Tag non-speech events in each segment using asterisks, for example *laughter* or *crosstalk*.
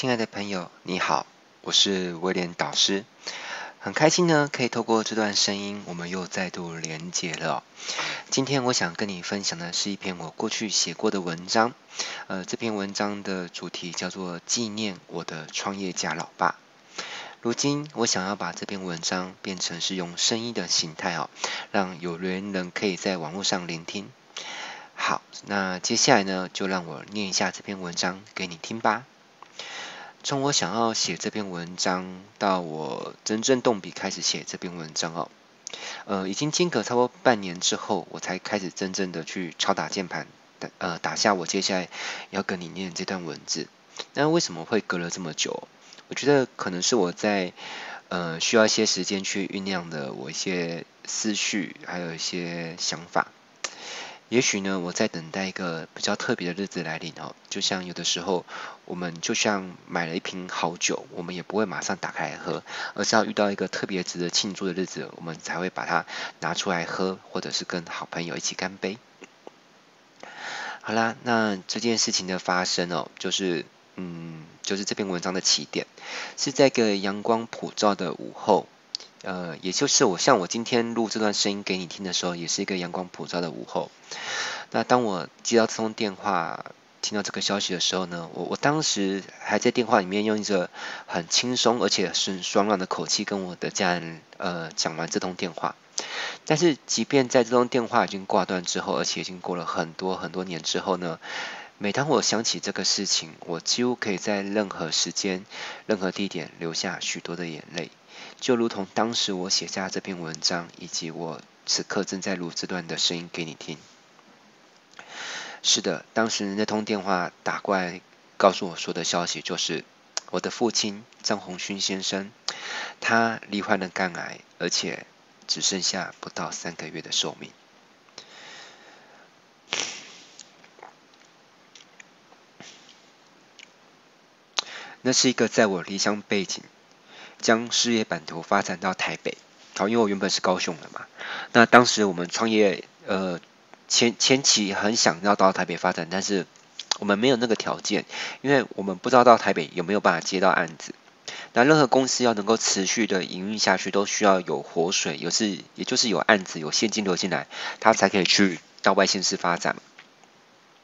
亲爱的朋友，你好，我是威廉导师，很开心呢，可以透过这段声音，我们又再度连结了。今天我想跟你分享的是一篇我过去写过的文章，呃，这篇文章的主题叫做纪念我的创业家老爸。如今我想要把这篇文章变成是用声音的形态哦，让有缘人可以在网络上聆听。好，那接下来呢，就让我念一下这篇文章给你听吧。从我想要写这篇文章到我真正动笔开始写这篇文章哦，呃，已经间隔差不多半年之后，我才开始真正的去敲打键盘，打呃，打下我接下来要跟你念这段文字。那为什么会隔了这么久？我觉得可能是我在呃需要一些时间去酝酿的我一些思绪，还有一些想法。也许呢，我在等待一个比较特别的日子来临哦。就像有的时候，我们就像买了一瓶好酒，我们也不会马上打开来喝，而是要遇到一个特别值得庆祝的日子，我们才会把它拿出来喝，或者是跟好朋友一起干杯。好啦，那这件事情的发生哦，就是嗯，就是这篇文章的起点，是在一个阳光普照的午后。呃，也就是我像我今天录这段声音给你听的时候，也是一个阳光普照的午后。那当我接到这通电话，听到这个消息的时候呢，我我当时还在电话里面用一个很轻松而且是爽朗的口气跟我的家人呃讲完这通电话。但是即便在这通电话已经挂断之后，而且已经过了很多很多年之后呢，每当我想起这个事情，我几乎可以在任何时间、任何地点流下许多的眼泪。就如同当时我写下这篇文章，以及我此刻正在录这段的声音给你听。是的，当时那通电话打过来，告诉我说的消息就是，我的父亲张宏勋先生，他罹患了肝癌，而且只剩下不到三个月的寿命。那是一个在我离乡背景。将事业版图发展到台北，好，因为我原本是高雄的嘛。那当时我们创业，呃，前前期很想要到台北发展，但是我们没有那个条件，因为我们不知道到台北有没有办法接到案子。那任何公司要能够持续的营运下去，都需要有活水，有是也就是有案子、有现金流进来，它才可以去到外县市发展。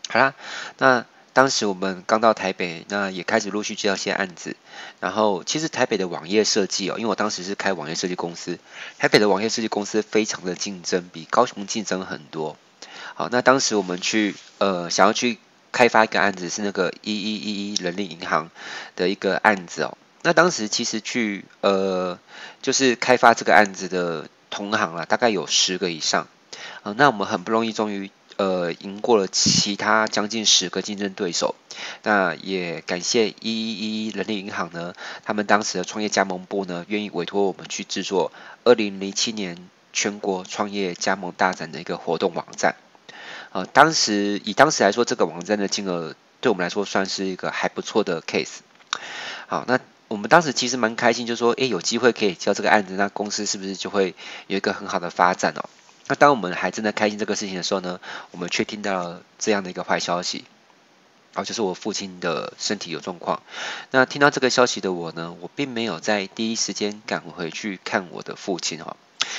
好啦，那。当时我们刚到台北，那也开始陆续接到一些案子。然后，其实台北的网页设计哦，因为我当时是开网页设计公司，台北的网页设计公司非常的竞争，比高雄竞争很多。好，那当时我们去呃想要去开发一个案子，是那个一一一一人力银行的一个案子哦。那当时其实去呃就是开发这个案子的同行啊，大概有十个以上。啊，那我们很不容易，终于。呃，赢过了其他将近十个竞争对手，那也感谢一一一人力银行呢，他们当时的创业加盟部呢，愿意委托我们去制作二零零七年全国创业加盟大展的一个活动网站。呃，当时以当时来说，这个网站的金额对我们来说算是一个还不错的 case。好，那我们当时其实蛮开心，就是说，诶，有机会可以交这个案子，那公司是不是就会有一个很好的发展哦？那当我们还正在开心这个事情的时候呢，我们却听到了这样的一个坏消息，哦，就是我父亲的身体有状况。那听到这个消息的我呢，我并没有在第一时间赶回去看我的父亲哈，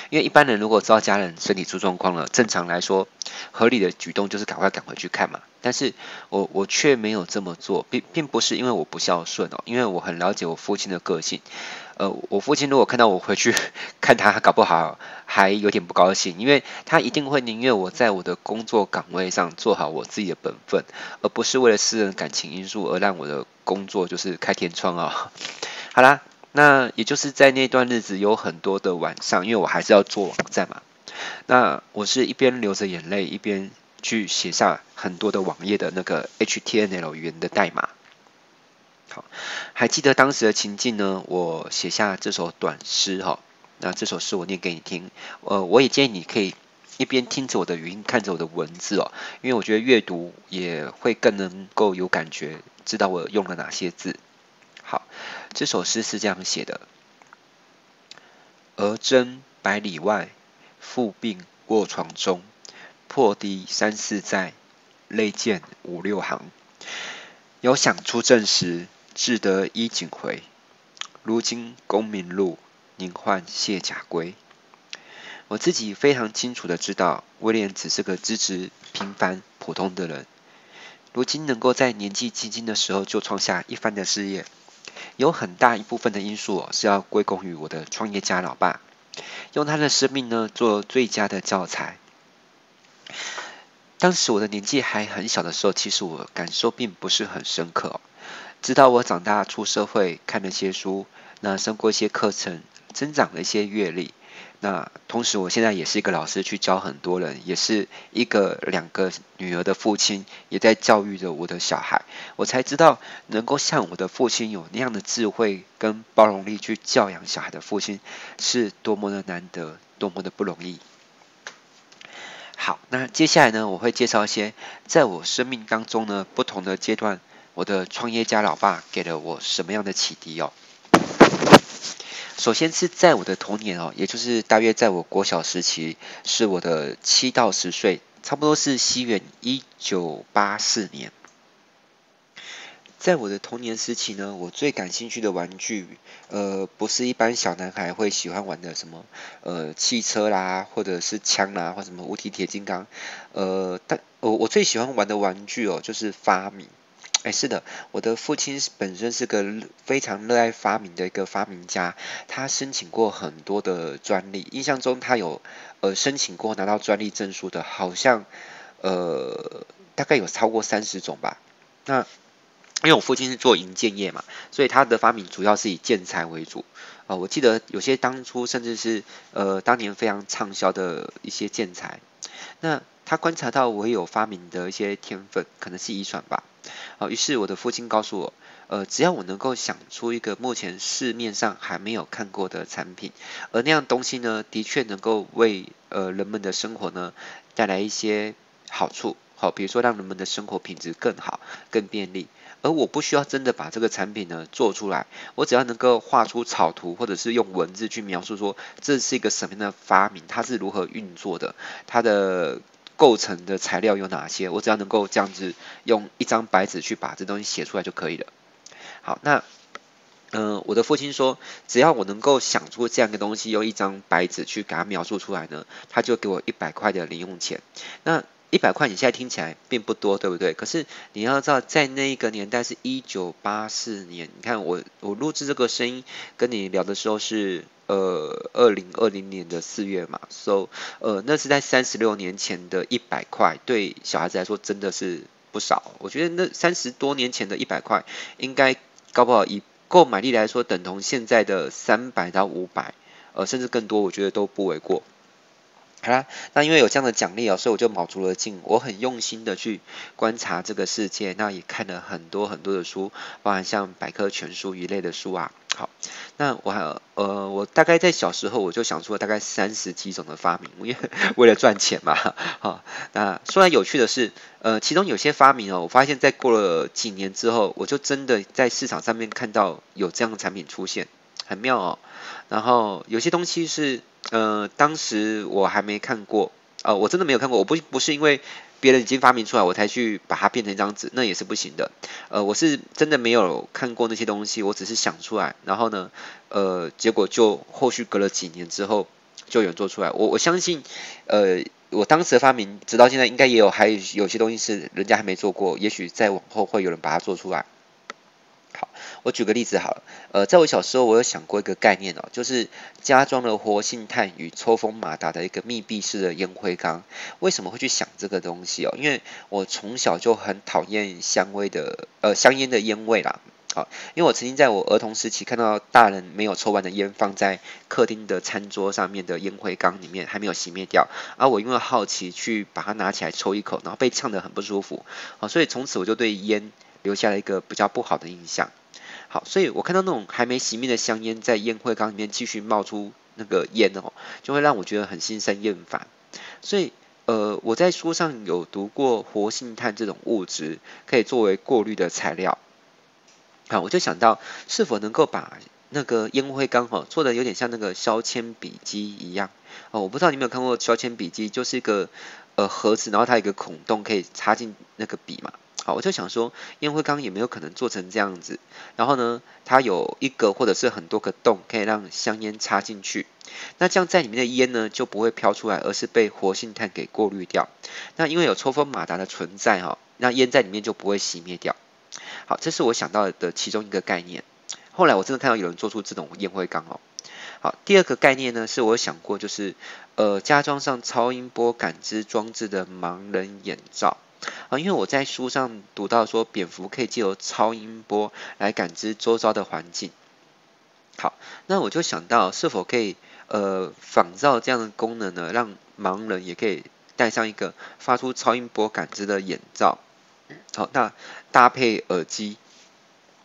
因为一般人如果知道家人身体出状况了，正常来说，合理的举动就是赶快赶回去看嘛。但是我我却没有这么做，并并不是因为我不孝顺哦，因为我很了解我父亲的个性。呃，我父亲如果看到我回去看他，搞不好还有点不高兴，因为他一定会宁愿我在我的工作岗位上做好我自己的本分，而不是为了私人感情因素而让我的工作就是开天窗啊、哦。*laughs* 好啦，那也就是在那段日子有很多的晚上，因为我还是要做网站嘛，那我是一边流着眼泪，一边去写下很多的网页的那个 HTML 语言的代码。好，还记得当时的情境呢？我写下这首短诗哈，那这首诗我念给你听。呃，我也建议你可以一边听着我的语音，看着我的文字哦，因为我觉得阅读也会更能够有感觉，知道我用了哪些字。好，这首诗是这样写的：儿征百里外，父病卧床中，破堤三四载，泪见五六行。遥想出征时。志得衣锦回，如今功名路，宁换卸甲归。我自己非常清楚的知道，威廉只是个资质平凡普通的人。如今能够在年纪轻轻的时候就创下一番的事业，有很大一部分的因素，是要归功于我的创业家老爸，用他的生命呢做最佳的教材。当时我的年纪还很小的时候，其实我感受并不是很深刻。直到我长大出社会，看了些书，那上过一些课程，增长了一些阅历。那同时，我现在也是一个老师，去教很多人，也是一个两个女儿的父亲，也在教育着我的小孩。我才知道，能够像我的父亲有那样的智慧跟包容力去教养小孩的父亲，是多么的难得，多么的不容易。好，那接下来呢，我会介绍一些在我生命当中呢不同的阶段，我的创业家老爸给了我什么样的启迪哦。首先是在我的童年哦，也就是大约在我国小时期，是我的七到十岁，差不多是西元一九八四年。在我的童年时期呢，我最感兴趣的玩具，呃，不是一般小男孩会喜欢玩的什么，呃，汽车啦，或者是枪啦，或什么无敌铁金刚，呃，但我我最喜欢玩的玩具哦，就是发明。哎，是的，我的父亲本身是个非常热爱发明的一个发明家，他申请过很多的专利，印象中他有呃申请过拿到专利证书的，好像呃大概有超过三十种吧。那因为我父亲是做银建业嘛，所以他的发明主要是以建材为主。啊、呃，我记得有些当初甚至是呃当年非常畅销的一些建材。那他观察到我有发明的一些天分，可能是遗传吧。好，于是我的父亲告诉我，呃，只要我能够想出一个目前市面上还没有看过的产品，而那样东西呢，的确能够为呃人们的生活呢带来一些好处，好，比如说让人们的生活品质更好、更便利，而我不需要真的把这个产品呢做出来，我只要能够画出草图，或者是用文字去描述说这是一个什么样的发明，它是如何运作的，它的。构成的材料有哪些？我只要能够这样子用一张白纸去把这东西写出来就可以了。好，那嗯、我的父亲说，只要我能够想出这样一个东西，用一张白纸去给他描述出来呢，他就给我一百块的零用钱。那一百块你现在听起来并不多，对不对？可是你要知道，在那一个年代是一九八四年，你看我我录制这个声音跟你聊的时候是呃二零二零年的四月嘛，so 呃那是在三十六年前的一百块，对小孩子来说真的是不少。我觉得那三十多年前的一百块，应该搞不好以购买力来说，等同现在的三百到五百，呃甚至更多，我觉得都不为过。好啦，那因为有这样的奖励哦，所以我就卯足了劲，我很用心的去观察这个世界，那也看了很多很多的书，包含像百科全书一类的书啊。好，那我还呃，我大概在小时候我就想出了大概三十几种的发明，因为 *laughs* 为了赚钱嘛。*laughs* 好，那说来有趣的是，呃，其中有些发明哦，我发现在过了几年之后，我就真的在市场上面看到有这样的产品出现，很妙哦。然后有些东西是。呃，当时我还没看过，呃，我真的没有看过。我不不是因为别人已经发明出来，我才去把它变成一张纸，那也是不行的。呃，我是真的没有看过那些东西，我只是想出来，然后呢，呃，结果就后续隔了几年之后，就有人做出来。我我相信，呃，我当时的发明，直到现在应该也有还有有些东西是人家还没做过，也许再往后会有人把它做出来。好，我举个例子好了，呃，在我小时候，我有想过一个概念哦，就是加装了活性炭与抽风马达的一个密闭式的烟灰缸。为什么会去想这个东西哦？因为我从小就很讨厌香味的，呃，香烟的烟味啦。好，因为我曾经在我儿童时期看到大人没有抽完的烟放在客厅的餐桌上面的烟灰缸里面，还没有熄灭掉，而我因为好奇去把它拿起来抽一口，然后被呛得很不舒服，好，所以从此我就对烟。留下了一个比较不好的印象。好，所以我看到那种还没熄灭的香烟在烟灰缸里面继续冒出那个烟哦，就会让我觉得很心生厌烦。所以，呃，我在书上有读过活性炭这种物质可以作为过滤的材料。好，我就想到是否能够把那个烟灰缸哈做的有点像那个削铅笔机一样。哦，我不知道你有没有看过削铅笔机，就是一个呃盒子，然后它有一个孔洞可以插进那个笔嘛。好，我就想说，烟灰缸有没有可能做成这样子？然后呢，它有一个或者是很多个洞，可以让香烟插进去。那这样在里面的烟呢，就不会飘出来，而是被活性炭给过滤掉。那因为有抽风马达的存在哈，那烟在里面就不会熄灭掉。好，这是我想到的其中一个概念。后来我真的看到有人做出这种烟灰缸哦。好，第二个概念呢，是我想过就是，呃，加装上超音波感知装置的盲人眼罩。啊，因为我在书上读到说，蝙蝠可以借由超音波来感知周遭的环境。好，那我就想到是否可以呃仿造这样的功能呢，让盲人也可以戴上一个发出超音波感知的眼罩。好，那搭配耳机。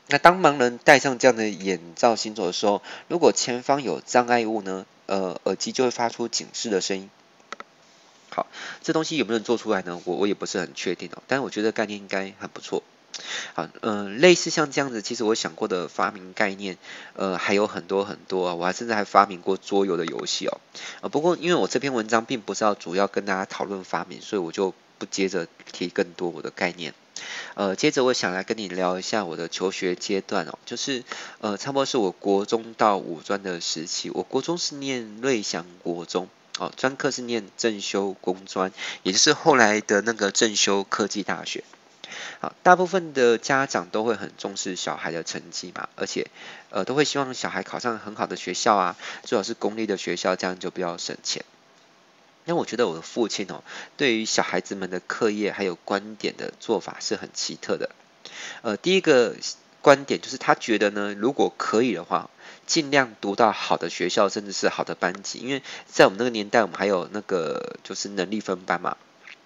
那当盲人戴上这样的眼罩行走的时候，如果前方有障碍物呢，呃，耳机就会发出警示的声音。好，这东西有没有人做出来呢？我我也不是很确定哦，但是我觉得概念应该很不错。好，嗯、呃，类似像这样子，其实我想过的发明概念，呃，还有很多很多啊。我还甚至还发明过桌游的游戏哦。呃，不过因为我这篇文章并不是要主要跟大家讨论发明，所以我就不接着提更多我的概念。呃，接着我想来跟你聊一下我的求学阶段哦，就是呃，差不多是我国中到五专的时期。我国中是念瑞祥国中。哦，专科是念正修工专，也就是后来的那个正修科技大学。好，大部分的家长都会很重视小孩的成绩嘛，而且呃都会希望小孩考上很好的学校啊，最好是公立的学校，这样就比较省钱。那我觉得我的父亲哦，对于小孩子们的课业还有观点的做法是很奇特的。呃，第一个观点就是他觉得呢，如果可以的话。尽量读到好的学校，甚至是好的班级，因为在我们那个年代，我们还有那个就是能力分班嘛。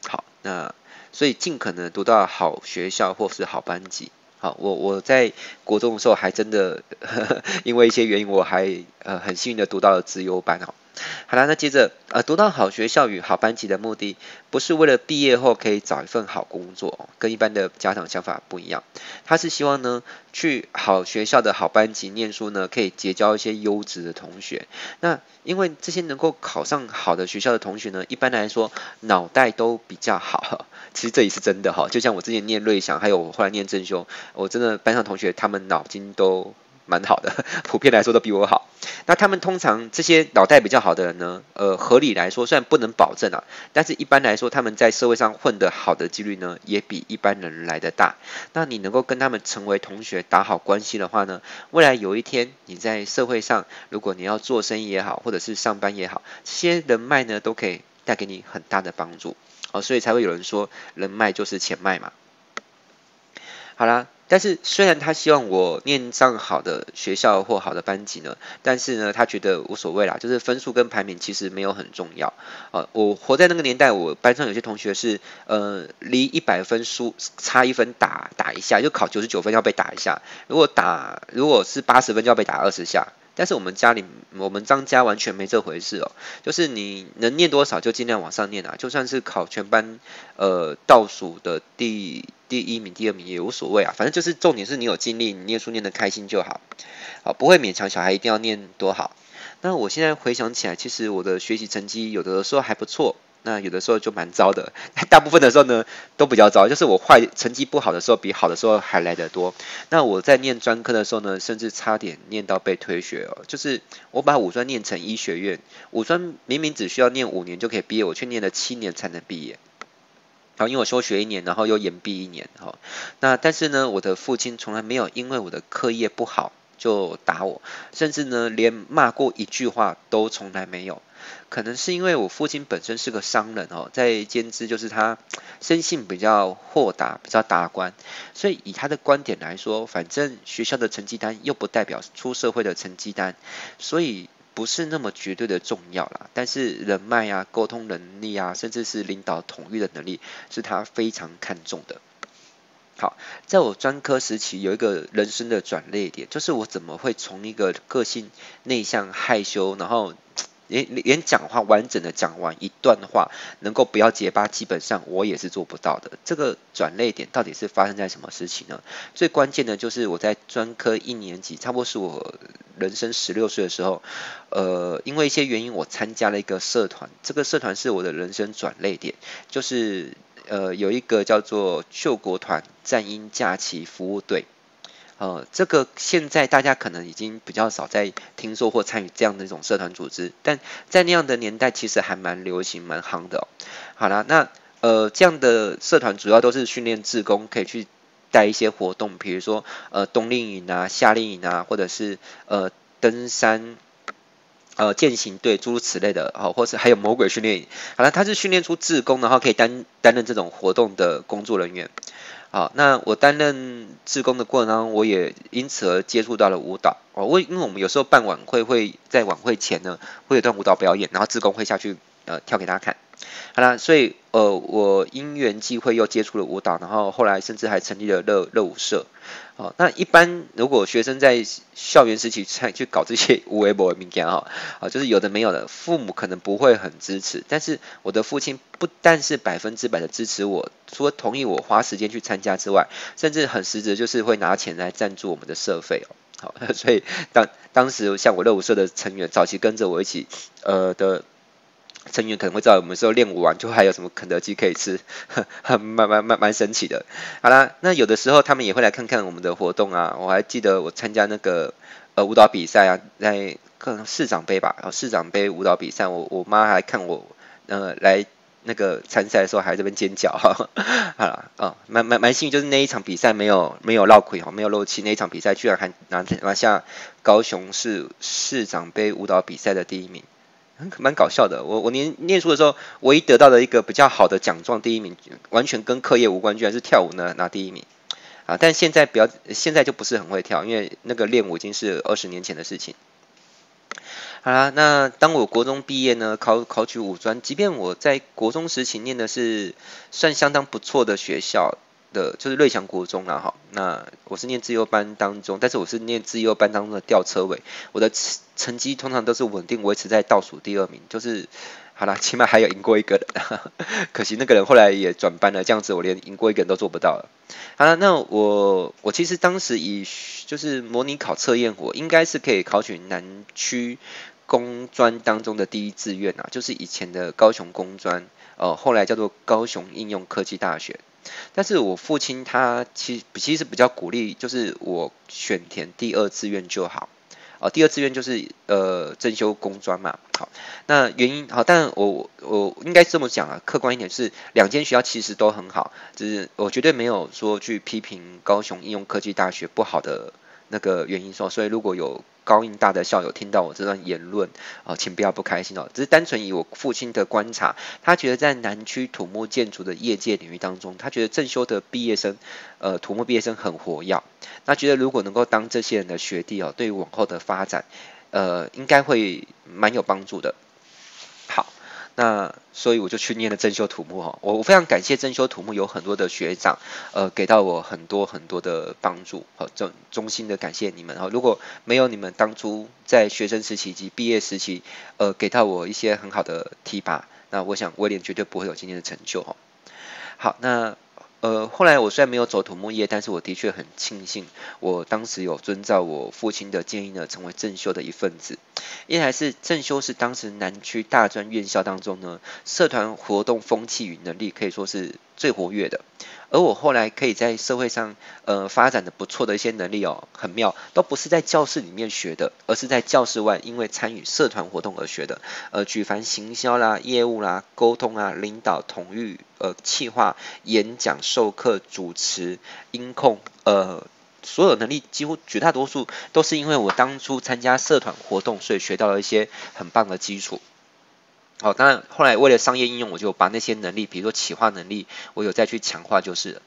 好，那所以尽可能读到好学校或是好班级。好，我我在国中的时候还真的呵呵 *laughs* 因为一些原因，我还呃很幸运的读到了资优班哦。好了，那接着，呃，读到好学校与好班级的目的，不是为了毕业后可以找一份好工作，跟一般的家长想法不一样。他是希望呢，去好学校的好班级念书呢，可以结交一些优质的同学。那因为这些能够考上好的学校的同学呢，一般来说脑袋都比较好。*laughs* 其实这也是真的哈，就像我之前念瑞祥，还有我后来念正修，我真的班上同学他们脑筋都。蛮好的，*laughs* 普遍来说都比我好。那他们通常这些脑袋比较好的人呢，呃，合理来说虽然不能保证啊，但是一般来说他们在社会上混得好的几率呢，也比一般人来得大。那你能够跟他们成为同学，打好关系的话呢，未来有一天你在社会上，如果你要做生意也好，或者是上班也好，这些人脉呢都可以带给你很大的帮助。哦，所以才会有人说人脉就是钱脉嘛。好啦。但是虽然他希望我念上好的学校或好的班级呢，但是呢，他觉得无所谓啦，就是分数跟排名其实没有很重要。呃，我活在那个年代，我班上有些同学是呃离一百分输差一分打打一下，就考九十九分要被打一下，如果打如果是八十分就要被打二十下。但是我们家里，我们张家完全没这回事哦，就是你能念多少就尽量往上念啊，就算是考全班呃倒数的第第一名、第二名也无所谓啊，反正就是重点是你有尽力，你念书念得开心就好，啊，不会勉强小孩一定要念多好。那我现在回想起来，其实我的学习成绩有的时候还不错。那有的时候就蛮糟的，*laughs* 大部分的时候呢都比较糟，就是我坏成绩不好的时候比好的时候还来得多。那我在念专科的时候呢，甚至差点念到被退学哦，就是我把五专念成医学院，五专明明只需要念五年就可以毕业，我却念了七年才能毕业。然后，因为我休学一年，然后又延毕一年哈。那但是呢，我的父亲从来没有因为我的课业不好就打我，甚至呢连骂过一句话都从来没有。可能是因为我父亲本身是个商人哦，在兼之就是他生性比较豁达，比较达观，所以以他的观点来说，反正学校的成绩单又不代表出社会的成绩单，所以不是那么绝对的重要啦。但是人脉啊、沟通能力啊，甚至是领导统御的能力，是他非常看重的。好，在我专科时期有一个人生的转捩点，就是我怎么会从一个个性内向、害羞，然后。连连讲话完整的讲完一段话，能够不要结巴，基本上我也是做不到的。这个转泪点到底是发生在什么事情呢？最关键的就是我在专科一年级，差不多是我人生十六岁的时候，呃，因为一些原因，我参加了一个社团。这个社团是我的人生转泪点，就是呃有一个叫做救国团战鹰假期服务队。呃，这个现在大家可能已经比较少在听说或参与这样的一种社团组织，但在那样的年代，其实还蛮流行、蛮夯的。好啦，那呃这样的社团主要都是训练志工，可以去带一些活动，比如说呃冬令营啊、夏令营啊，或者是呃登山、呃健行队诸如此类的，好、哦，或是还有魔鬼训练营。好了，他是训练出志工，然后可以担担任这种活动的工作人员。好，那我担任志工的过程当中，我也因此而接触到了舞蹈哦。为因为我们有时候办晚会，会在晚会前呢，会有段舞蹈表演，然后志工会下去呃跳给大家看。好啦，所以呃我因缘际会又接触了舞蹈，然后后来甚至还成立了乐乐舞社。哦，那一般如果学生在校园时期去去搞这些无微博的物件哈，啊，就是有的没有的，父母可能不会很支持。但是我的父亲不但是百分之百的支持我，除了同意我花时间去参加之外，甚至很实质就是会拿钱来赞助我们的社费哦。好，*laughs* 所以当当时像我热舞社的成员，早期跟着我一起呃的。成员可能会知道，我们说练舞完就还有什么肯德基可以吃，*laughs* 蛮蛮蛮蛮神奇的。好啦，那有的时候他们也会来看看我们的活动啊。我还记得我参加那个呃舞蹈比赛啊，在可能市长杯吧，然后市长杯舞蹈比赛，我我妈还看我呃来那个参赛的时候还在这边尖叫哈。*laughs* 好了，哦，蛮蛮蛮幸运，就是那一场比赛没有没有落亏哈，没有漏气，那一场比赛居然还拿拿下高雄市市长杯舞蹈比赛的第一名。很蛮搞笑的，我我念念书的时候，唯一得到的一个比较好的奖状，第一名，完全跟课业无关，居然是跳舞呢拿第一名，啊！但现在比较，现在就不是很会跳，因为那个练舞已经是二十年前的事情。好啦，那当我国中毕业呢，考考取五专，即便我在国中时期念的是算相当不错的学校。的就是瑞祥国中啦，哈，那我是念自优班当中，但是我是念自优班当中的吊车尾，我的成绩通常都是稳定维持在倒数第二名，就是好啦，起码还有赢过一个人，*laughs* 可惜那个人后来也转班了，这样子我连赢过一个人都做不到了。好了，那我我其实当时以就是模拟考测验，我应该是可以考取南区工专当中的第一志愿啊，就是以前的高雄工专，呃，后来叫做高雄应用科技大学。但是我父亲他其实其实比较鼓励，就是我选填第二志愿就好，哦，第二志愿就是呃正修工专嘛，好，那原因好，但我我应该这么讲啊，客观一点是两间学校其实都很好，只是我绝对没有说去批评高雄应用科技大学不好的那个原因说，所以如果有。高音大的校友听到我这段言论啊，请不要不开心哦。只是单纯以我父亲的观察，他觉得在南区土木建筑的业界领域当中，他觉得正修的毕业生，呃，土木毕业生很活跃。那觉得如果能够当这些人的学弟哦，对于往后的发展，呃，应该会蛮有帮助的。那所以我就去念了真修土木哈，我我非常感谢真修土木有很多的学长，呃，给到我很多很多的帮助，好，衷衷心的感谢你们哈。如果没有你们当初在学生时期及毕业时期，呃，给到我一些很好的提拔，那我想威廉绝对不会有今天的成就哈。好，那。呃，后来我虽然没有走土木业，但是我的确很庆幸，我当时有遵照我父亲的建议呢，成为正修的一份子。一来是正修是当时南区大专院校当中呢，社团活动风气与能力可以说是最活跃的。而我后来可以在社会上呃发展的不错的一些能力哦，很妙，都不是在教室里面学的，而是在教室外，因为参与社团活动而学的。呃，举凡行销啦、业务啦、沟通啊、领导、统御、呃、企划、演讲、授课、主持、音控，呃，所有能力几乎绝大多数都是因为我当初参加社团活动，所以学到了一些很棒的基础。好，当然后来为了商业应用，我就把那些能力，比如说企划能力，我有再去强化就是了。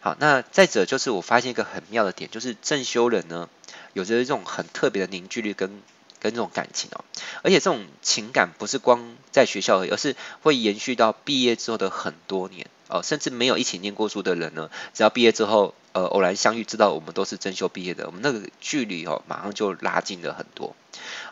好，那再者就是我发现一个很妙的点，就是正修人呢，有着一种很特别的凝聚力跟跟这种感情哦，而且这种情感不是光在学校而已，而是会延续到毕业之后的很多年哦，甚至没有一起念过书的人呢，只要毕业之后，呃，偶然相遇，知道我们都是正修毕业的，我们那个距离哦，马上就拉近了很多。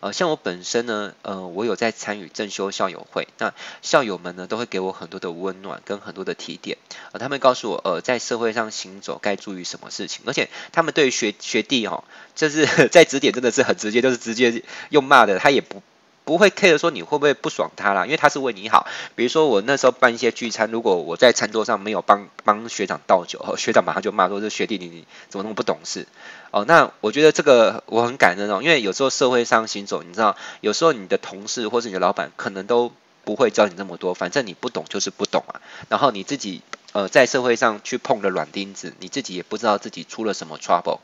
呃，像我本身呢，呃，我有在参与正修校友会，那校友们呢都会给我很多的温暖跟很多的提点，呃，他们告诉我，呃，在社会上行走该注意什么事情，而且他们对于学学弟哦，就是 *laughs* 在指点真的是很直接，就是直接用骂的，他也不不会 care 说你会不会不爽他啦，因为他是为你好。比如说我那时候办一些聚餐，如果我在餐桌上没有帮帮学长倒酒，*laughs* 学长马上就骂说：“这学弟你怎么那么不懂事？”哦，那我觉得这个我很感恩哦，因为有时候社会上行走，你知道，有时候你的同事或是你的老板可能都不会教你那么多，反正你不懂就是不懂啊。然后你自己呃在社会上去碰了软钉子，你自己也不知道自己出了什么 trouble，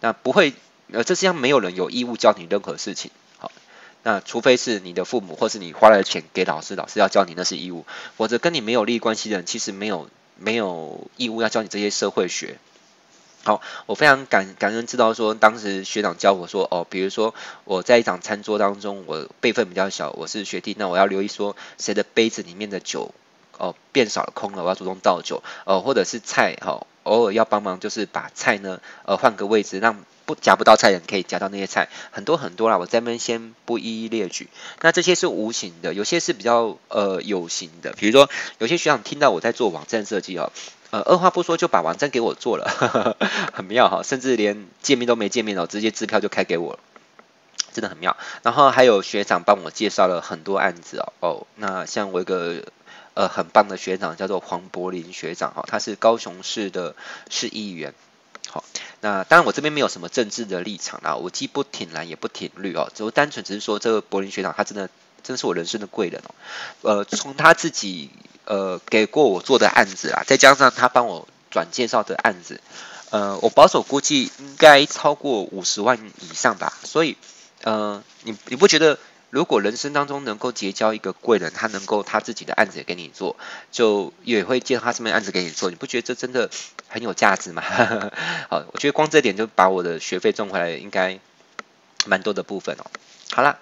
那不会。呃，这世上没有人有义务教你任何事情，那除非是你的父母，或是你花了钱给老师，老师要教你那是义务，否则跟你没有利益关系的人，其实没有没有义务要教你这些社会学。好，我非常感感恩知道说，当时学长教我说，哦，比如说我在一场餐桌当中，我辈分比较小，我是学弟，那我要留意说谁的杯子里面的酒哦变少了空了，我要主动倒酒，哦，或者是菜，好，偶尔要帮忙，就是把菜呢，呃，换个位置让。不夹不到菜的人可以夹到那些菜，很多很多啦，我这边先不一一列举。那这些是无形的，有些是比较呃有形的。比如说，有些学长听到我在做网站设计哦，呃，二话不说就把网站给我做了，呵 *laughs* 呵很妙哈，甚至连见面都没见面哦，直接支票就开给我了，真的很妙。然后还有学长帮我介绍了很多案子哦，哦，那像我一个呃很棒的学长叫做黄柏林学长哈，他是高雄市的市议员。好，那当然我这边没有什么政治的立场啦，我既不挺蓝也不挺绿哦，只单纯只是说这个柏林学长他真的真的是我人生的贵人哦，呃，从他自己呃给过我做的案子啊，再加上他帮我转介绍的案子，呃，我保守估计应该超过五十万以上吧，所以呃，你你不觉得？如果人生当中能够结交一个贵人，他能够他自己的案子也给你做，就也会借他这边案子给你做，你不觉得这真的很有价值吗？*laughs* 好，我觉得光这点就把我的学费赚回来，应该蛮多的部分哦。好了。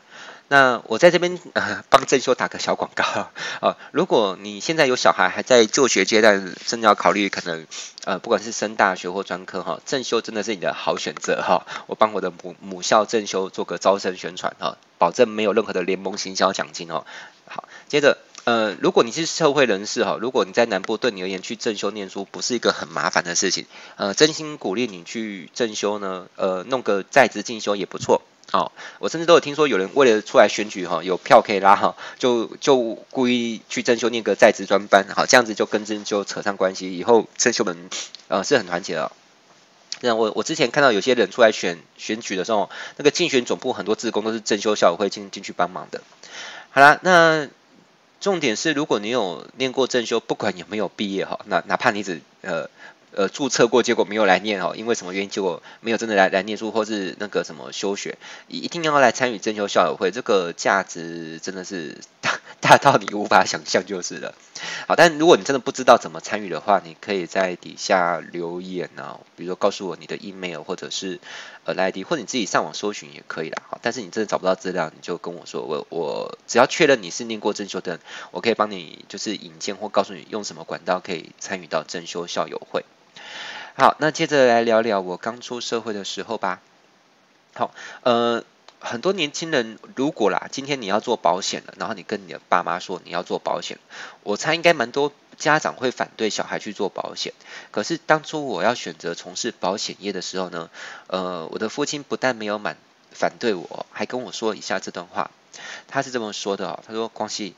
那我在这边呃帮正修打个小广告 *laughs* 啊、如果你现在有小孩还在就学阶段，正要考虑可能呃不管是升大学或专科哈，正修真的是你的好选择哈。我帮我的母母校正修做个招生宣传哈，保证没有任何的联盟行销奖金哦。好，接着呃如果你是社会人士哈，如果你在南部对你而言去正修念书不是一个很麻烦的事情，呃真心鼓励你去正修呢，呃弄个在职进修也不错。哦，我甚至都有听说有人为了出来选举哈，有票可以拉哈，就就故意去正修念个在职专班，好，这样子就跟正修扯上关系，以后正修们呃是很团结的。那我我之前看到有些人出来选选举的时候，那个竞选总部很多志工都是正修校友会进进去帮忙的。好啦，那重点是如果你有念过正修，不管有没有毕业哈，那哪怕你只呃。呃，注册过，结果没有来念哦，因为什么原因？结果没有真的来来念书，或是那个什么休学，一定要来参与正修校友会，这个价值真的是大大到你无法想象就是了。好，但如果你真的不知道怎么参与的话，你可以在底下留言啊，比如说告诉我你的 email 或者是呃 ID，或者你自己上网搜寻也可以啦。好，但是你真的找不到资料，你就跟我说，我我只要确认你是念过正修的，我可以帮你就是引荐或告诉你用什么管道可以参与到正修校友会。好，那接着来聊聊我刚出社会的时候吧。好，呃，很多年轻人如果啦，今天你要做保险了，然后你跟你的爸妈说你要做保险，我猜应该蛮多家长会反对小孩去做保险。可是当初我要选择从事保险业的时候呢，呃，我的父亲不但没有满反对我，还跟我说以下这段话，他是这么说的哦，他说：“光熙，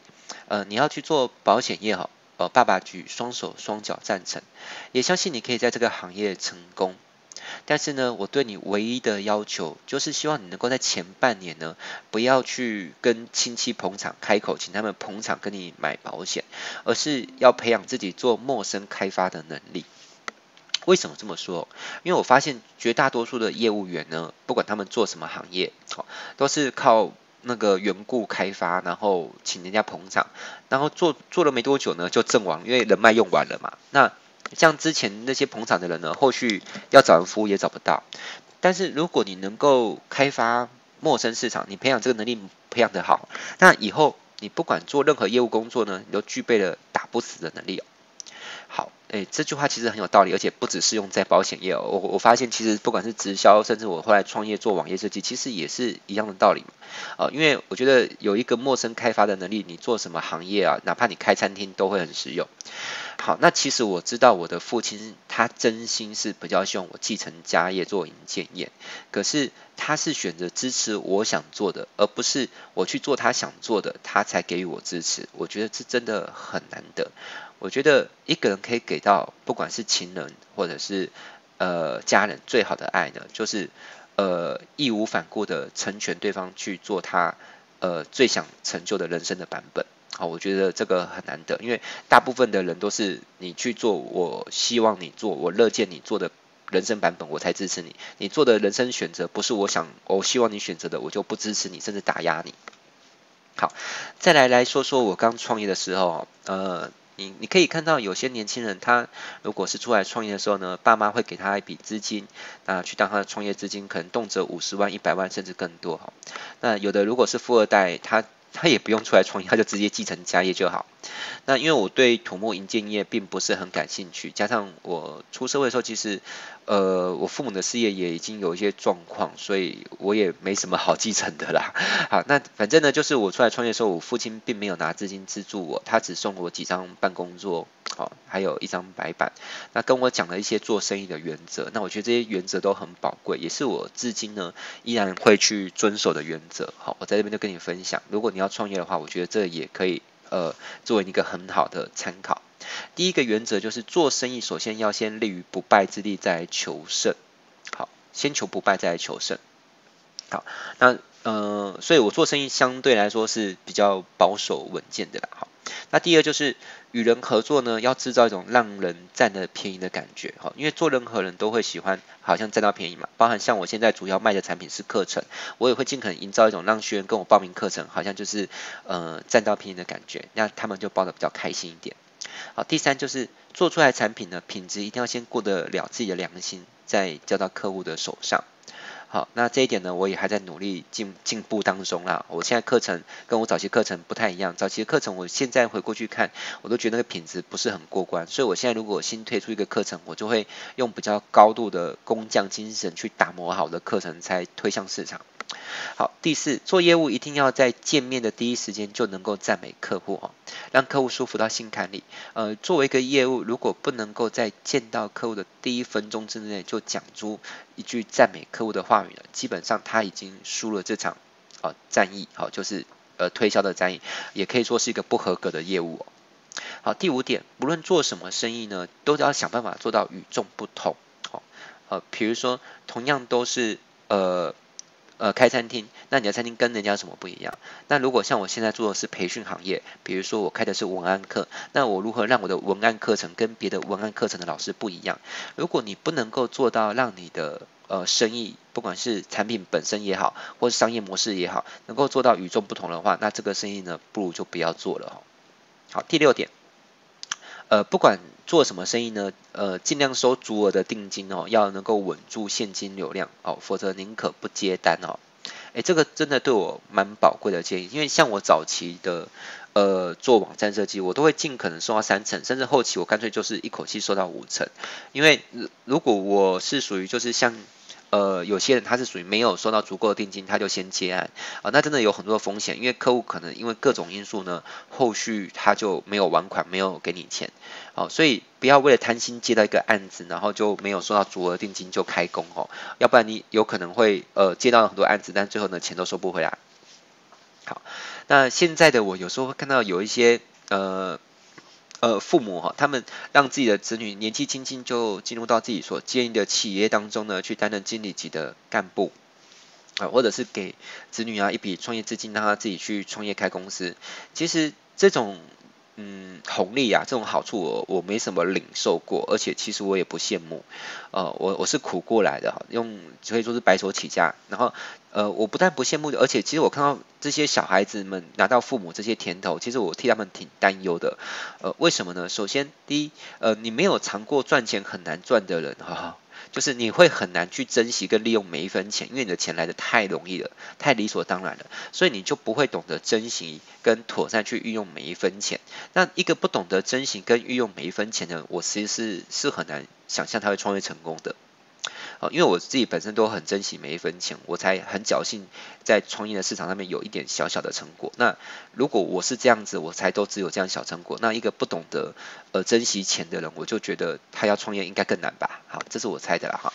呃，你要去做保险业哈。”呃，爸爸举双手双脚赞成，也相信你可以在这个行业成功。但是呢，我对你唯一的要求就是希望你能够在前半年呢，不要去跟亲戚捧场开口，请他们捧场跟你买保险，而是要培养自己做陌生开发的能力。为什么这么说？因为我发现绝大多数的业务员呢，不管他们做什么行业，都是靠。那个缘故开发，然后请人家捧场，然后做做了没多久呢，就阵亡，因为人脉用完了嘛。那像之前那些捧场的人呢，后续要找人服务也找不到。但是如果你能够开发陌生市场，你培养这个能力培养得好，那以后你不管做任何业务工作呢，你都具备了打不死的能力。好，哎，这句话其实很有道理，而且不只适用在保险业哦。我我发现其实不管是直销，甚至我后来创业做网页设计，其实也是一样的道理。呃，因为我觉得有一个陌生开发的能力，你做什么行业啊，哪怕你开餐厅都会很实用。好，那其实我知道我的父亲他真心是比较希望我继承家业做营建业，可是他是选择支持我想做的，而不是我去做他想做的，他才给予我支持。我觉得这真的很难得。我觉得一个人可以给到，不管是情人或者是呃家人，最好的爱呢，就是呃义无反顾的成全对方去做他呃最想成就的人生的版本。好，我觉得这个很难得，因为大部分的人都是你去做我希望你做，我乐见你做的人生版本，我才支持你。你做的人生选择不是我想我希望你选择的，我就不支持你，甚至打压你。好，再来来说说我刚创业的时候，呃。你你可以看到有些年轻人，他如果是出来创业的时候呢，爸妈会给他一笔资金，那去当他的创业资金，可能动辄五十万、一百万甚至更多哈。那有的如果是富二代，他他也不用出来创业，他就直接继承家业就好。那因为我对土木营建业并不是很感兴趣，加上我出社会的时候，其实呃我父母的事业也已经有一些状况，所以我也没什么好继承的啦。*laughs* 好，那反正呢，就是我出来创业的时候，我父亲并没有拿资金资助我，他只送我几张办公桌，好，还有一张白板，那跟我讲了一些做生意的原则。那我觉得这些原则都很宝贵，也是我至今呢依然会去遵守的原则。好，我在这边就跟你分享，如果你要创业的话，我觉得这也可以。呃，作为一个很好的参考，第一个原则就是做生意，首先要先立于不败之地，再求胜。好，先求不败，再求胜。好，那呃，所以我做生意相对来说是比较保守稳健的啦。好。那第二就是与人合作呢，要制造一种让人占了便宜的感觉，哈，因为做任何人都会喜欢好像占到便宜嘛，包含像我现在主要卖的产品是课程，我也会尽可能营造一种让学员跟我报名课程，好像就是呃占到便宜的感觉，那他们就报的比较开心一点。好，第三就是做出来产品呢，品质一定要先过得了自己的良心，再交到客户的手上。好，那这一点呢，我也还在努力进进步当中啦。我现在课程跟我早期课程不太一样，早期的课程我现在回过去看，我都觉得那个品质不是很过关，所以我现在如果新推出一个课程，我就会用比较高度的工匠精神去打磨好的课程，才推向市场。好，第四，做业务一定要在见面的第一时间就能够赞美客户哦，让客户舒服到心坎里。呃，作为一个业务，如果不能够在见到客户的第一分钟之内就讲出一句赞美客户的话语呢，基本上他已经输了这场啊战役，好，就是呃推销的战役，也可以说是一个不合格的业务哦。好，第五点，不论做什么生意呢，都要想办法做到与众不同。哦，呃，比如说同样都是呃。呃，开餐厅，那你的餐厅跟人家什么不一样？那如果像我现在做的是培训行业，比如说我开的是文案课，那我如何让我的文案课程跟别的文案课程的老师不一样？如果你不能够做到让你的呃生意，不管是产品本身也好，或是商业模式也好，能够做到与众不同的话，那这个生意呢，不如就不要做了。好，第六点。呃，不管做什么生意呢，呃，尽量收足额的定金哦，要能够稳住现金流量哦，否则宁可不接单哦。诶，这个真的对我蛮宝贵的建议，因为像我早期的呃做网站设计，我都会尽可能收到三成，甚至后期我干脆就是一口气收到五成，因为如果我是属于就是像。呃，有些人他是属于没有收到足够的定金，他就先接案啊，那真的有很多风险，因为客户可能因为各种因素呢，后续他就没有还款，没有给你钱，好，所以不要为了贪心接到一个案子，然后就没有收到足额定金就开工哦，要不然你有可能会呃接到很多案子，但最后呢钱都收不回来。好，那现在的我有时候会看到有一些呃。呃，父母哈，他们让自己的子女年纪轻轻就进入到自己所经营的企业当中呢，去担任经理级的干部，啊，或者是给子女啊一笔创业资金，让他自己去创业开公司。其实这种。嗯，红利啊，这种好处我我没什么领受过，而且其实我也不羡慕，呃，我我是苦过来的哈，用可以说是白手起家，然后呃，我不但不羡慕，而且其实我看到这些小孩子们拿到父母这些甜头，其实我替他们挺担忧的，呃，为什么呢？首先，第一，呃，你没有尝过赚钱很难赚的人哈。*laughs* 就是你会很难去珍惜跟利用每一分钱，因为你的钱来的太容易了，太理所当然了，所以你就不会懂得珍惜跟妥善去运用每一分钱。那一个不懂得珍惜跟运用每一分钱的，我其实是是很难想象他会创业成功的。啊因为我自己本身都很珍惜每一分钱，我才很侥幸在创业的市场上面有一点小小的成果。那如果我是这样子，我才都只有这样小成果，那一个不懂得呃珍惜钱的人，我就觉得他要创业应该更难吧？好，这是我猜的啦哈。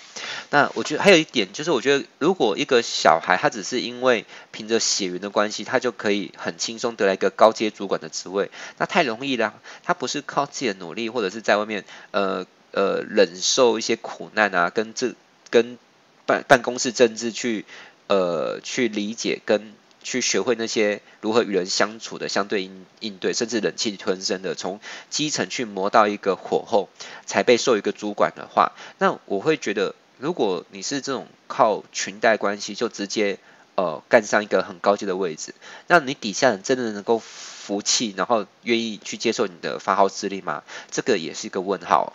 那我觉得还有一点就是，我觉得如果一个小孩他只是因为凭着血缘的关系，他就可以很轻松得来一个高阶主管的职位，那太容易了。他不是靠自己的努力，或者是在外面呃呃忍受一些苦难啊，跟这。跟办办公室政治去呃去理解跟去学会那些如何与人相处的相对应应对，甚至忍气吞声的从基层去磨到一个火候，才被授一个主管的话，那我会觉得，如果你是这种靠裙带关系就直接呃干上一个很高级的位置，那你底下人真的能够服气，然后愿意去接受你的发号施令吗？这个也是一个问号。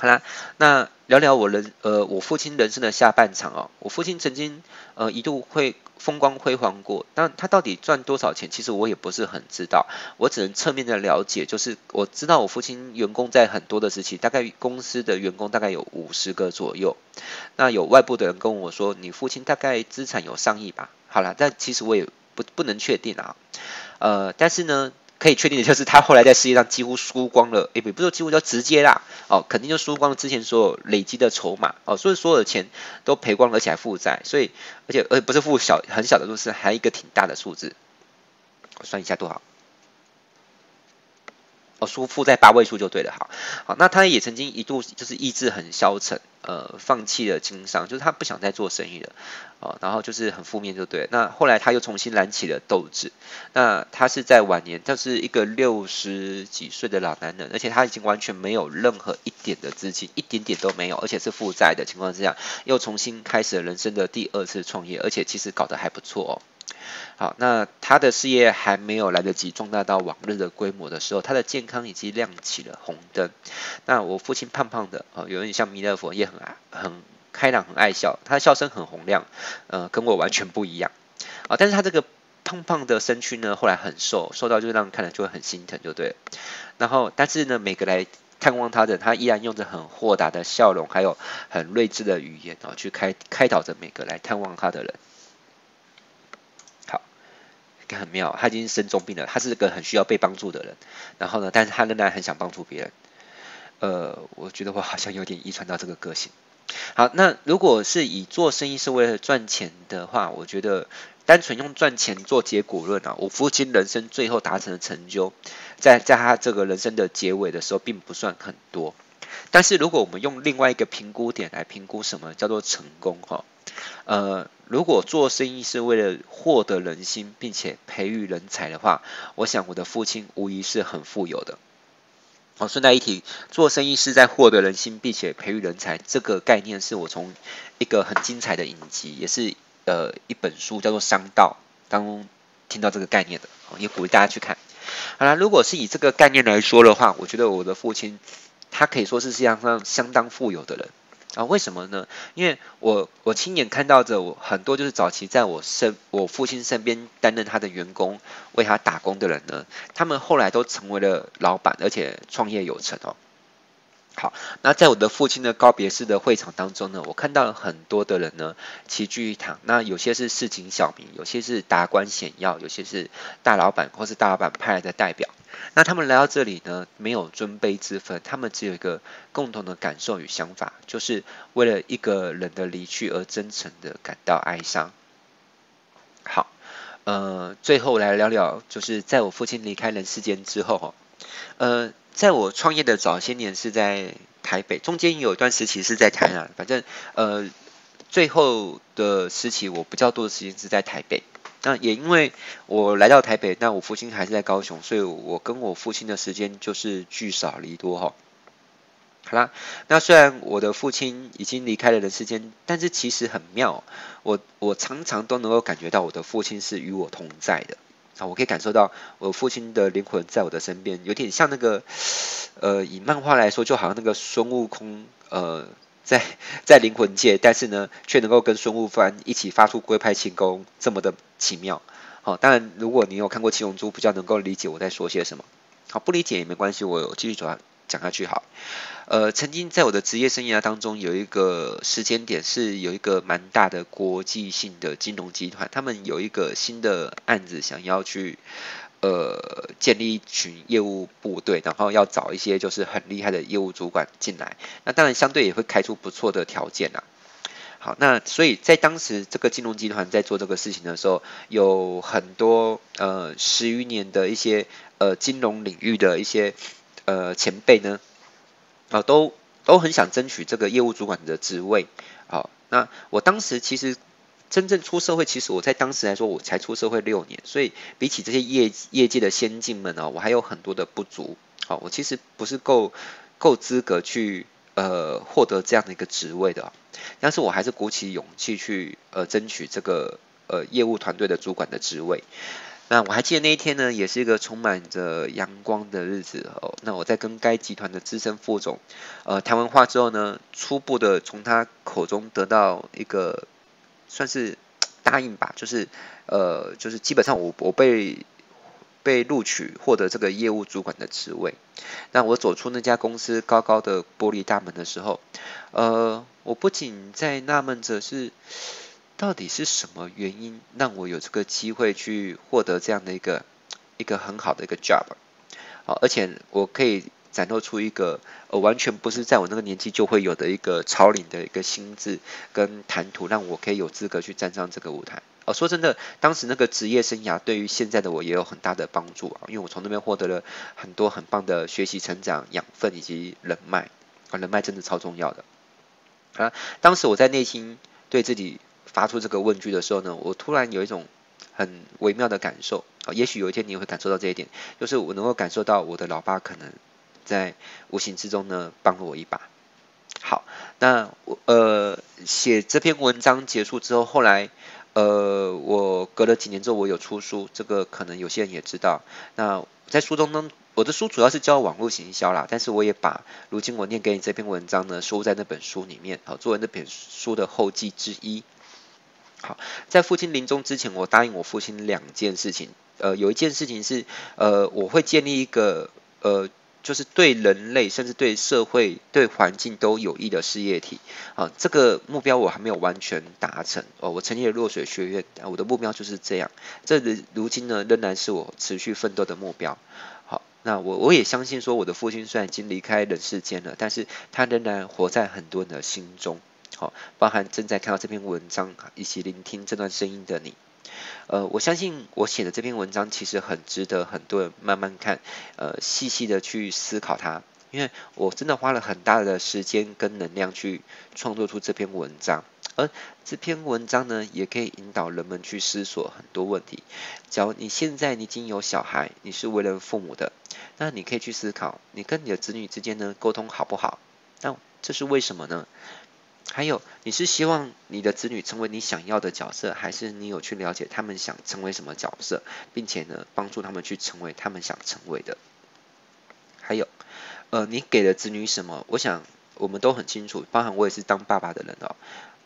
好啦，那聊聊我人呃我父亲人生的下半场哦。我父亲曾经呃一度会风光辉煌过，但他到底赚多少钱，其实我也不是很知道。我只能侧面的了解，就是我知道我父亲员工在很多的时期，大概公司的员工大概有五十个左右。那有外部的人跟我说，你父亲大概资产有上亿吧？好了，但其实我也不不能确定啊。呃，但是呢。可以确定的就是，他后来在世界上几乎输光了，也不是说几乎就直接啦，哦，肯定就输光了之前所有累积的筹码，哦，所以所有的钱都赔光了，而且还负债，所以而且而不是负小很小的数字，还有一个挺大的数字，我算一下多少。哦，输负债八位数就对了，好，好，那他也曾经一度就是意志很消沉，呃，放弃了经商，就是他不想再做生意了，哦，然后就是很负面就对。那后来他又重新燃起了斗志，那他是在晚年，他是一个六十几岁的老男人，而且他已经完全没有任何一点的资金，一点点都没有，而且是负债的情况之下，又重新开始了人生的第二次创业，而且其实搞得还不错哦。好，那他的事业还没有来得及壮大到往日的规模的时候，他的健康已经亮起了红灯。那我父亲胖胖的，哦，有点像弥勒佛，也很爱很开朗，很爱笑，他的笑声很洪亮，呃，跟我完全不一样。啊，但是他这个胖胖的身躯呢，后来很瘦，瘦到就让人看了就会很心疼，就对。然后，但是呢，每个来探望他的，他依然用着很豁达的笑容，还有很睿智的语言，哦，去开开导着每个来探望他的人。很妙，他已经生重病了，他是个很需要被帮助的人。然后呢，但是他仍然很想帮助别人。呃，我觉得我好像有点遗传到这个个性。好，那如果是以做生意是为了赚钱的话，我觉得单纯用赚钱做结果论啊，我父亲人生最后达成的成就，在在他这个人生的结尾的时候，并不算很多。但是如果我们用另外一个评估点来评估什么叫做成功哈，呃，如果做生意是为了获得人心，并且培育人才的话，我想我的父亲无疑是很富有的。哦，顺带一提，做生意是在获得人心，并且培育人才，这个概念是我从一个很精彩的影集，也是呃一本书叫做《商道》当中听到这个概念的，也鼓励大家去看。好啦，如果是以这个概念来说的话，我觉得我的父亲。他可以说是世界上相当富有的人啊？为什么呢？因为我我亲眼看到着我很多就是早期在我身我父亲身边担任他的员工为他打工的人呢，他们后来都成为了老板，而且创业有成哦。好，那在我的父亲的告别式的会场当中呢，我看到了很多的人呢齐聚一堂。那有些是市井小民，有些是达官显要，有些是大老板或是大老板派来的代表。那他们来到这里呢，没有尊卑之分，他们只有一个共同的感受与想法，就是为了一个人的离去而真诚的感到哀伤。好，呃，最后来聊聊，就是在我父亲离开人世间之后，呃，在我创业的早些年是在台北，中间有一段时期是在台南，反正呃，最后的时期我比较多的时间是在台北。那也因为我来到台北，那我父亲还是在高雄，所以我跟我父亲的时间就是聚少离多哈。好啦，那虽然我的父亲已经离开了人世间，但是其实很妙，我我常常都能够感觉到我的父亲是与我同在的啊，我可以感受到我父亲的灵魂在我的身边，有点像那个 *sighs* 呃，以漫画来说，就好像那个孙悟空呃在 *laughs* 在灵魂界，但是呢，却能够跟孙悟饭一起发出龟派气功，这么的奇妙。好，当然，如果你有看过《七龙珠》，比较能够理解我在说些什么。好，不理解也没关系，我继续转讲下去。好，呃，曾经在我的职业生涯当中，有一个时间点是有一个蛮大的国际性的金融集团，他们有一个新的案子想要去呃建立一群业务部队，然后要找一些就是很厉害的业务主管进来。那当然相对也会开出不错的条件啦。好，那所以在当时这个金融集团在做这个事情的时候，有很多呃十余年的一些呃金融领域的一些呃前辈呢，啊、都都很想争取这个业务主管的职位。好，那我当时其实真正出社会，其实我在当时来说我才出社会六年，所以比起这些业业界的先进们呢，我还有很多的不足。好，我其实不是够够资格去。呃，获得这样的一个职位的，但是我还是鼓起勇气去呃争取这个呃业务团队的主管的职位。那我还记得那一天呢，也是一个充满着阳光的日子哦。那我在跟该集团的资深副总呃谈完话之后呢，初步的从他口中得到一个算是答应吧，就是呃就是基本上我我被。被录取，获得这个业务主管的职位。那我走出那家公司高高的玻璃大门的时候，呃，我不仅在纳闷着是到底是什么原因让我有这个机会去获得这样的一个一个很好的一个 job，好，而且我可以展露出一个呃完全不是在我那个年纪就会有的一个超龄的一个心智跟谈吐，让我可以有资格去站上这个舞台。哦，说真的，当时那个职业生涯对于现在的我也有很大的帮助啊，因为我从那边获得了很多很棒的学习成长养分以及人脉啊，人脉真的超重要的啊。当时我在内心对自己发出这个问句的时候呢，我突然有一种很微妙的感受啊，也许有一天你也会感受到这一点，就是我能够感受到我的老爸可能在无形之中呢帮了我一把。好，那我呃写这篇文章结束之后，后来。呃，我隔了几年之后，我有出书，这个可能有些人也知道。那在书中呢，我的书主要是教网络行销啦，但是我也把如今我念给你这篇文章呢，收在那本书里面，好，作为那本书的后记之一。好，在父亲临终之前，我答应我父亲两件事情。呃，有一件事情是，呃，我会建立一个，呃。就是对人类，甚至对社会、对环境都有益的事业体。啊，这个目标我还没有完全达成。哦，我成立了落水学院，我的目标就是这样。这如今呢，仍然是我持续奋斗的目标。好，那我我也相信说，我的父亲虽然已经离开人世间了，但是他仍然活在很多人的心中。好，包含正在看到这篇文章以及聆听这段声音的你。呃，我相信我写的这篇文章其实很值得很多人慢慢看，呃，细细的去思考它，因为我真的花了很大的时间跟能量去创作出这篇文章，而这篇文章呢，也可以引导人们去思索很多问题。假如你现在你已经有小孩，你是为人父母的，那你可以去思考，你跟你的子女之间呢沟通好不好？那这是为什么呢？还有，你是希望你的子女成为你想要的角色，还是你有去了解他们想成为什么角色，并且呢，帮助他们去成为他们想成为的？还有，呃，你给了子女什么？我想我们都很清楚，包含我也是当爸爸的人哦。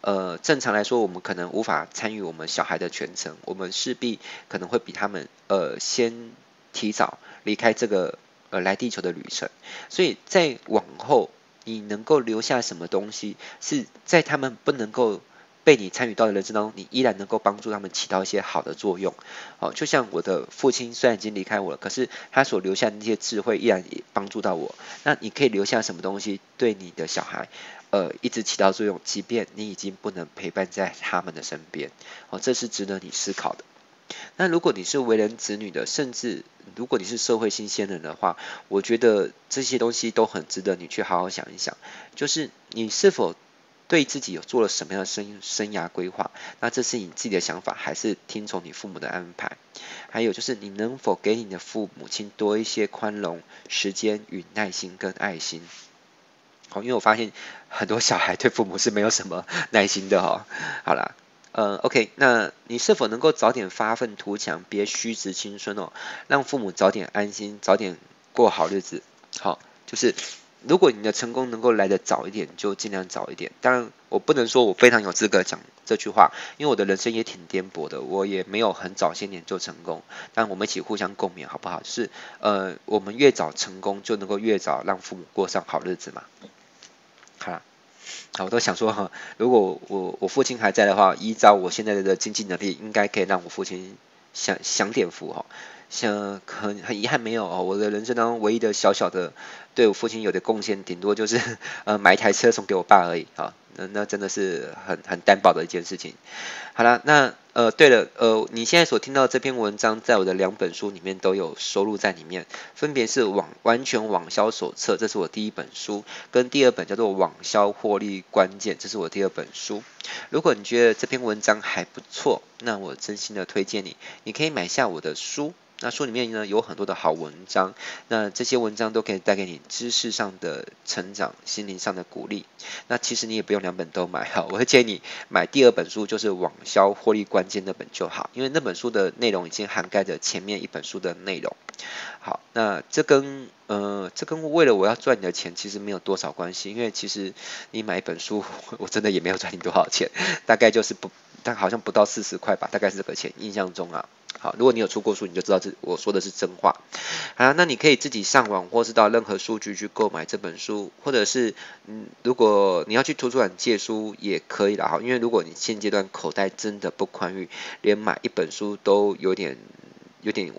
呃，正常来说，我们可能无法参与我们小孩的全程，我们势必可能会比他们呃先提早离开这个呃来地球的旅程，所以在往后。你能够留下什么东西，是在他们不能够被你参与到的人生当中，你依然能够帮助他们起到一些好的作用。哦，就像我的父亲虽然已经离开我了，可是他所留下那些智慧依然也帮助到我。那你可以留下什么东西，对你的小孩，呃，一直起到作用，即便你已经不能陪伴在他们的身边。哦，这是值得你思考的。那如果你是为人子女的，甚至如果你是社会新鲜人的话，我觉得这些东西都很值得你去好好想一想。就是你是否对自己有做了什么样的生生涯规划？那这是你自己的想法，还是听从你父母的安排？还有就是你能否给你的父母亲多一些宽容、时间与耐心跟爱心？好，因为我发现很多小孩对父母是没有什么耐心的哈。好啦。呃，OK，那你是否能够早点发愤图强，别虚掷青春哦，让父母早点安心，早点过好日子？好，就是如果你的成功能够来得早一点，就尽量早一点。当然，我不能说我非常有资格讲这句话，因为我的人生也挺颠簸的，我也没有很早些年就成功。但我们一起互相共勉，好不好？就是呃，我们越早成功，就能够越早让父母过上好日子嘛。好啦，好，我都想说哈，如果我我父亲还在的话，依照我现在的经济能力，应该可以让我父亲享享点福哈。像很很遗憾没有哦，我的人生当中唯一的小小的对我父亲有的贡献，顶多就是 *laughs* 呃买一台车送给我爸而已啊。那那真的是很很担保的一件事情。好了，那呃对了，呃你现在所听到这篇文章，在我的两本书里面都有收录在里面，分别是网完全网销手册，这是我第一本书，跟第二本叫做网销获利关键，这是我第二本书。如果你觉得这篇文章还不错，那我真心的推荐你，你可以买下我的书。那书里面呢，有很多的好文章，那这些文章都可以带给你知识上的成长、心灵上的鼓励。那其实你也不用两本都买哈，我会建议你买第二本书，就是网销获利关键那本就好，因为那本书的内容已经涵盖着前面一本书的内容。好，那这跟呃这跟为了我要赚你的钱其实没有多少关系，因为其实你买一本书，*laughs* 我真的也没有赚你多少钱，大概就是不，但好像不到四十块吧，大概是这个钱，印象中啊。好，如果你有出过书，你就知道这我说的是真话。好，那你可以自己上网，或是到任何书局去购买这本书，或者是嗯，如果你要去图书馆借书也可以啦。哈，因为如果你现阶段口袋真的不宽裕，连买一本书都有点有点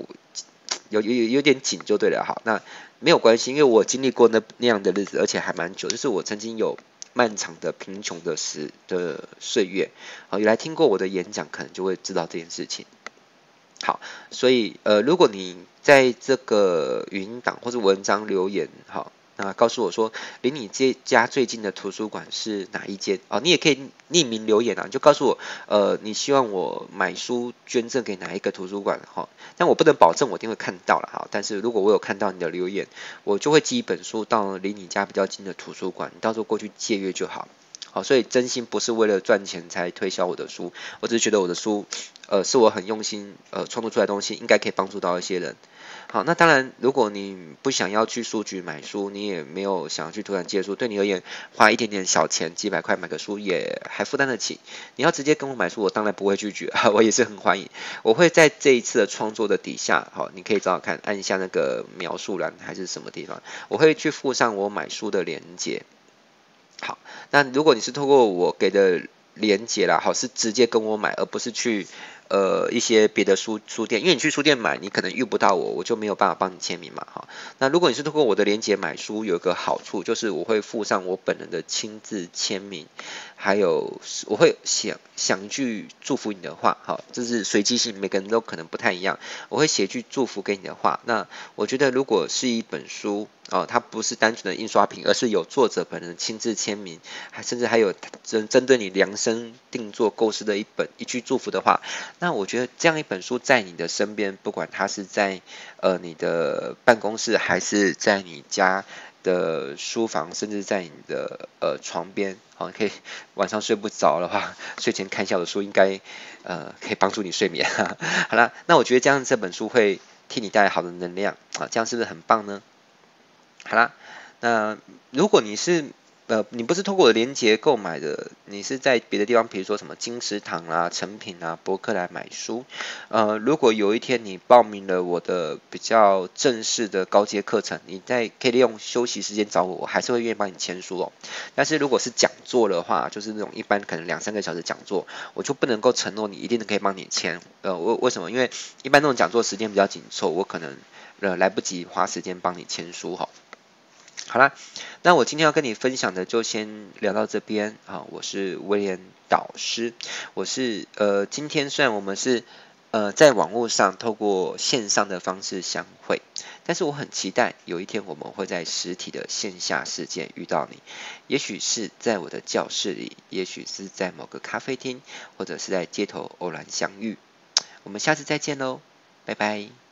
有有有点紧就对了。哈，那没有关系，因为我经历过那那样的日子，而且还蛮久，就是我曾经有漫长的贫穷的时的岁月。好，有来听过我的演讲，可能就会知道这件事情。好，所以呃，如果你在这个语音档或者文章留言，好，那告诉我说离你这家最近的图书馆是哪一间？哦，你也可以匿名留言啊，你就告诉我，呃，你希望我买书捐赠给哪一个图书馆？哈，但我不能保证我一定会看到了哈，但是如果我有看到你的留言，我就会寄一本书到离你家比较近的图书馆，你到时候过去借阅就好。好，所以真心不是为了赚钱才推销我的书，我只是觉得我的书，呃，是我很用心呃创作出来的东西，应该可以帮助到一些人。好，那当然，如果你不想要去书局买书，你也没有想要去图书馆借书，对你而言，花一点点小钱，几百块买个书也还负担得起。你要直接跟我买书，我当然不会拒绝，*laughs* 我也是很欢迎。我会在这一次的创作的底下，好，你可以找找看，按一下那个描述栏还是什么地方，我会去附上我买书的链接。好，那如果你是透过我给的连接啦，好，是直接跟我买，而不是去。呃，一些别的书书店，因为你去书店买，你可能遇不到我，我就没有办法帮你签名嘛，哈。那如果你是通过我的链接买书，有一个好处就是我会附上我本人的亲自签名，还有我会想想一句祝福你的话，哈，这是随机性，每个人都可能不太一样。我会写一句祝福给你的话。那我觉得如果是一本书，哦，它不是单纯的印刷品，而是有作者本人亲自签名，还甚至还有针针对你量身定做构思的一本一句祝福的话。那我觉得这样一本书在你的身边，不管它是在呃你的办公室，还是在你家的书房，甚至在你的呃床边，好，可以 *laughs* 晚上睡不着的话，睡前看一下我的书，应该呃可以帮助你睡眠。*laughs* 好了，那我觉得这样这本书会替你带来好的能量啊，这样是不是很棒呢？好啦，那如果你是。呃，你不是通过我的链接购买的，你是在别的地方，比如说什么金石堂啊、诚品啊、博客来买书。呃，如果有一天你报名了我的比较正式的高阶课程，你在可以利用休息时间找我，我还是会愿意帮你签书哦。但是如果是讲座的话，就是那种一般可能两三个小时讲座，我就不能够承诺你一定可以帮你签。呃，为为什么？因为一般那种讲座时间比较紧凑，我可能呃来不及花时间帮你签书哈。好啦，那我今天要跟你分享的就先聊到这边啊。我是威廉导师，我是呃，今天虽然我们是呃在网络上透过线上的方式相会，但是我很期待有一天我们会在实体的线下世界遇到你，也许是在我的教室里，也许是在某个咖啡厅，或者是在街头偶然相遇。我们下次再见喽，拜拜。